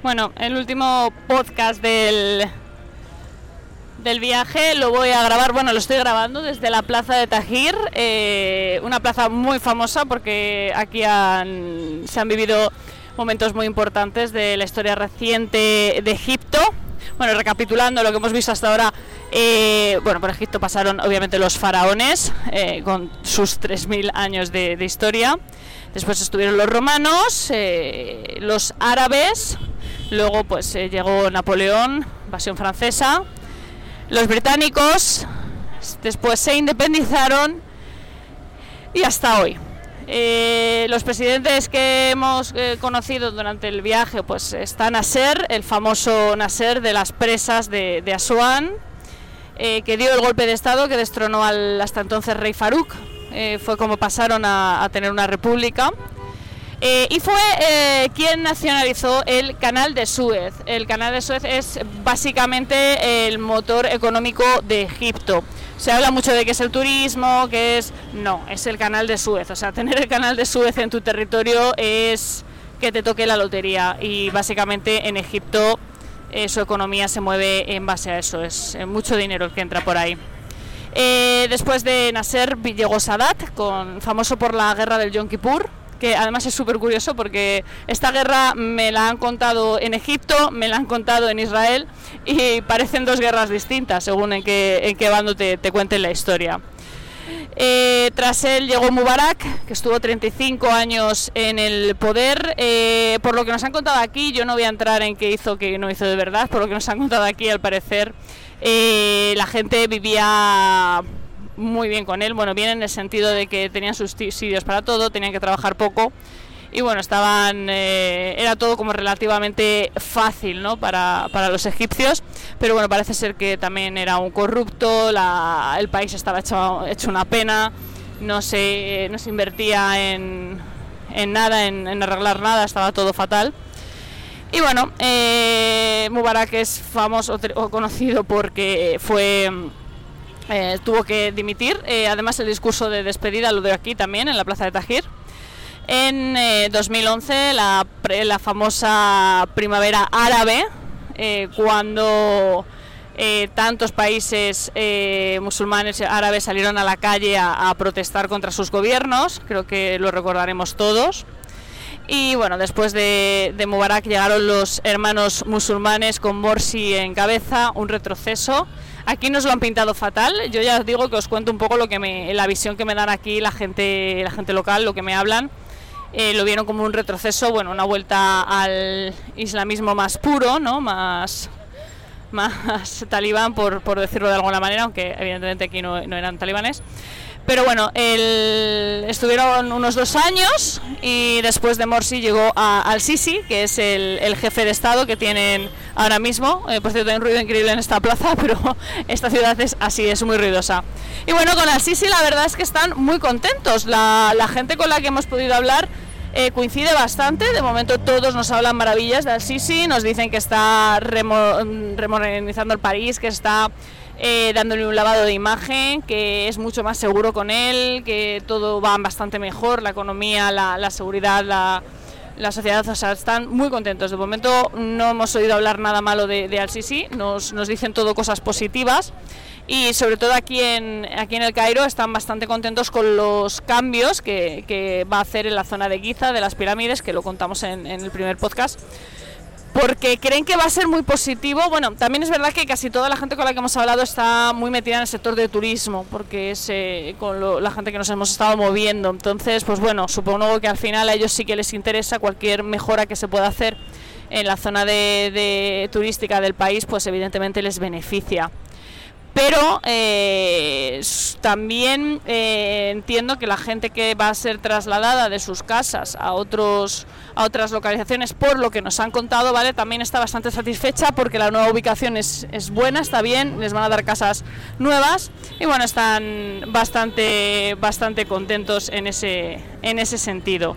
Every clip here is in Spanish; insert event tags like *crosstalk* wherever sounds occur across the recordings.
Bueno, el último podcast del, del viaje lo voy a grabar, bueno, lo estoy grabando desde la plaza de Tajir, eh, una plaza muy famosa porque aquí se han vivido momentos muy importantes de la historia reciente de Egipto. Bueno, recapitulando lo que hemos visto hasta ahora, eh, bueno, por Egipto pasaron obviamente los faraones eh, con sus 3.000 años de, historia. Después estuvieron los romanos, eh, los árabes, luego pues llegó Napoleón, invasión francesa, los británicos, después se independizaron y hasta hoy. Los presidentes que hemos conocido durante el viaje pues está Nasser, el famoso Nasser de las presas de, de Asuán, eh, que dio el golpe de Estado que destronó al hasta entonces rey Farouk. Eh, fue como pasaron a, tener una república. Eh, y fue quien nacionalizó el canal de Suez. El canal de Suez es básicamente el motor económico de Egipto. Se habla mucho de que es el turismo, que es... No, es el canal de Suez. O sea, tener el canal de Suez en tu territorio es que te toque la lotería. Y básicamente en Egipto eh, su economía se mueve en base a eso. Es eh, mucho dinero el que entra por ahí. Eh, después de Nasser llegó Sadat, con, famoso por la guerra del Yom Kippur, que además es súper curioso porque esta guerra me la han contado en Egipto, me la han contado en Israel y parecen dos guerras distintas según en qué, en qué bando te, te cuenten la historia. Eh, tras él llegó Mubarak, que estuvo 35 años en el poder. Eh, por lo que nos han contado aquí, yo no voy a entrar en qué hizo, qué no hizo de verdad. Por lo que nos han contado aquí, al parecer, eh, la gente vivía muy bien con él. Bueno, bien en el sentido de que tenían subsidios para todo, tenían que trabajar poco. Y bueno, estaban. Eh, era todo como relativamente fácil, ¿no? Para, para, los egipcios. Pero bueno, parece ser que también era un corrupto, la, el país estaba hecho, hecho una pena, no se, no se invertía en, en nada, en, arreglar nada, estaba todo fatal. Y bueno, eh, Mubarak es famoso o conocido porque fue eh, tuvo que dimitir. Eh, además, el discurso de despedida lo dio aquí también, en la plaza de Tajir. En eh, 2011, la, famosa primavera árabe, eh, cuando eh, tantos países musulmanes árabes salieron a la calle a, protestar contra sus gobiernos, creo que lo recordaremos todos. Y bueno, después de, Mubarak llegaron los hermanos musulmanes con Morsi en cabeza, un retroceso. Aquí nos lo han pintado fatal. Yo ya os digo que os cuento un poco lo que la visión que me dan aquí la gente, la gente local, lo que me hablan. Eh, lo vieron como un retroceso, bueno, una vuelta al islamismo más puro, ¿no? Más, más *laughs* talibán, por, por decirlo de alguna manera, aunque evidentemente aquí no, no eran talibanes. Pero bueno, estuvieron unos dos años y después de Morsi llegó a, al Sisi, que es el, jefe de Estado que tienen ahora mismo. Eh, por cierto, hay un ruido increíble en esta plaza, *laughs* pero esta ciudad es así, es muy ruidosa. Y bueno, con el Sisi la verdad es que están muy contentos. La, gente con la que hemos podido hablar eh, coincide bastante. De momento todos nos hablan maravillas del Sisi, nos dicen que está remo, remodernizando el París, que está eh, dándole un lavado de imagen, que es mucho más seguro con él, que todo va bastante mejor, la economía, la, seguridad, la, la, sociedad, o sea, están muy contentos. De momento no hemos oído hablar nada malo de, Al-Sisi, nos, nos dicen todo cosas positivas y sobre todo aquí en, aquí en el Cairo están bastante contentos con los cambios que, que va a hacer en la zona de Giza, de las pirámides, que lo contamos en el primer podcast porque creen que va a ser muy positivo. Bueno, también es verdad que casi toda la gente con la que hemos hablado está muy metida en el sector de turismo, porque es eh, con lo, la gente que nos hemos estado moviendo. Entonces, pues bueno, supongo que al final a ellos sí que les interesa cualquier mejora que se pueda hacer en la zona de, de turística del país, pues evidentemente les beneficia pero eh, también eh, entiendo que la gente que va a ser trasladada de sus casas a otros a otras localizaciones por lo que nos han contado vale también está bastante satisfecha porque la nueva ubicación es, es buena está bien les van a dar casas nuevas y bueno están bastante bastante contentos en ese en ese sentido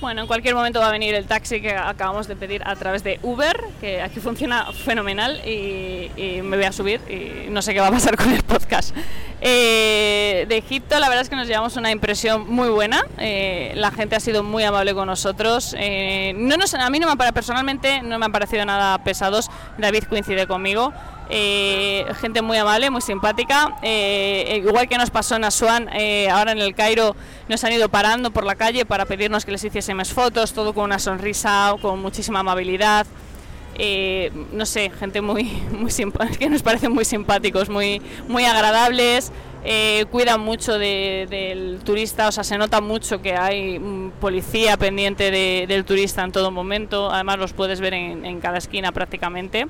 Bueno, en cualquier momento va a venir el taxi que acabamos de pedir a través de Uber, que aquí funciona fenomenal y, me voy a subir y no sé qué va a pasar *laughs* con el podcast. Eh, de Egipto la verdad es que nos llevamos una impresión muy buena, eh, la gente ha sido muy amable con nosotros, eh, no nos, a mí no me, personalmente no me han parecido nada pesados, David coincide conmigo. Eh, gente muy amable, muy simpática. Eh, igual que nos pasó en Asuán, eh, ahora en el Cairo nos han ido parando por la calle para pedirnos que les hiciésemos fotos, todo con una sonrisa, con muchísima amabilidad. no sé, gente muy, *laughs* muy que nos parecen muy simpáticos, muy, muy agradables. cuidan mucho del turista, o sea, se nota mucho que hay policía pendiente del turista en todo momento, además los puedes ver en cada esquina prácticamente.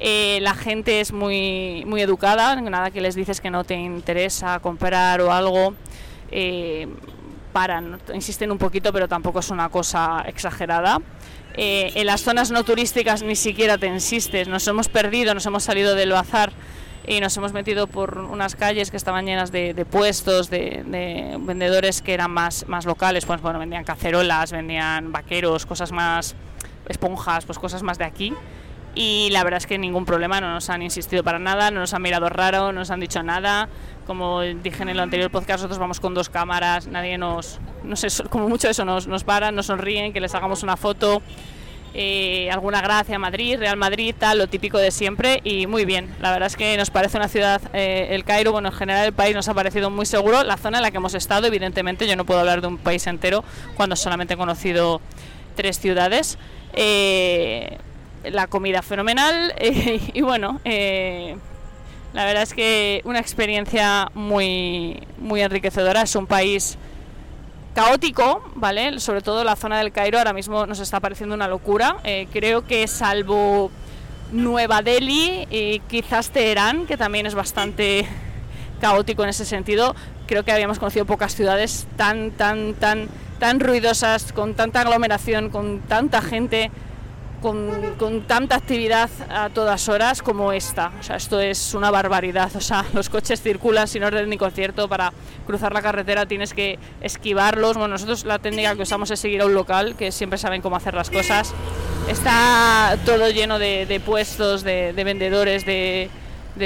Eh, la gente es muy, muy educada, nada que les dices que no te interesa comprar o algo, eh, paran, insisten un poquito, pero tampoco es una cosa exagerada. Eh, en las zonas no turísticas ni siquiera te insistes, nos hemos perdido, nos hemos salido del bazar y nos hemos metido por unas calles que estaban llenas de, puestos, de, de, vendedores que eran más, más locales, pues bueno, vendían cacerolas, vendían vaqueros, cosas más, esponjas, pues cosas más de aquí y la verdad es que ningún problema, no nos han insistido para nada, no nos han mirado raro, no nos han dicho nada. Como dije en el anterior podcast, nosotros vamos con dos cámaras, nadie nos, no sé, como mucho eso, nos, nos paran, nos sonríen, que les hagamos una foto. Eh, alguna gracia Madrid, Real Madrid, tal, lo típico de siempre y muy bien. La verdad es que nos parece una ciudad, eh, el Cairo, bueno, en general el país nos ha parecido muy seguro. La zona en la que hemos estado, evidentemente, yo no puedo hablar de un país entero cuando solamente he conocido tres ciudades. Eh, la comida fenomenal *laughs* y bueno, eh, la verdad es que una experiencia muy, muy enriquecedora. Es un país caótico, ¿vale? Sobre todo la zona del Cairo ahora mismo nos está pareciendo una locura. Eh, creo que salvo Nueva Delhi y quizás Teherán, que también es bastante caótico en ese sentido, creo que habíamos conocido pocas ciudades tan, tan, tan, tan ruidosas, con tanta aglomeración, con tanta gente con, tanta actividad a todas horas como esta. O sea, esto es una barbaridad. O sea, *laughs* los coches circulan sin orden ni concierto. Para cruzar la carretera tienes que esquivarlos. Bueno, nosotros la técnica que usamos es seguir a un local que siempre saben cómo hacer las cosas. Está todo lleno de, puestos, de, vendedores, de,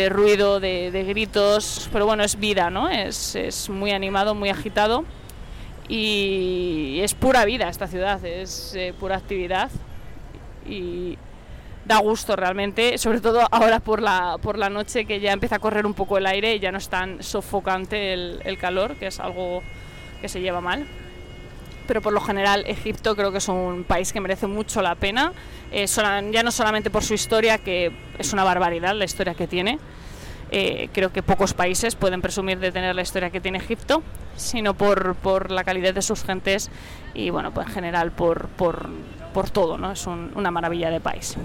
ruido, de, gritos. Pero bueno, es vida, ¿no? Es, muy animado, muy agitado. Y es pura vida esta ciudad, es eh, pura actividad y da gusto realmente, sobre todo ahora por la, por la noche que ya empieza a correr un poco el aire y ya no es tan sofocante el, calor, que es algo que se lleva mal. Pero por lo general Egipto creo que es un país que merece mucho la pena, eh, ya no solamente por su historia, que es una barbaridad la historia que tiene, eh, creo que pocos países pueden presumir de tener la historia que tiene Egipto, sino por, por la calidad de sus gentes y bueno, pues en general por, por por todo, ¿no? Es una maravilla de país.